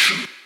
nation.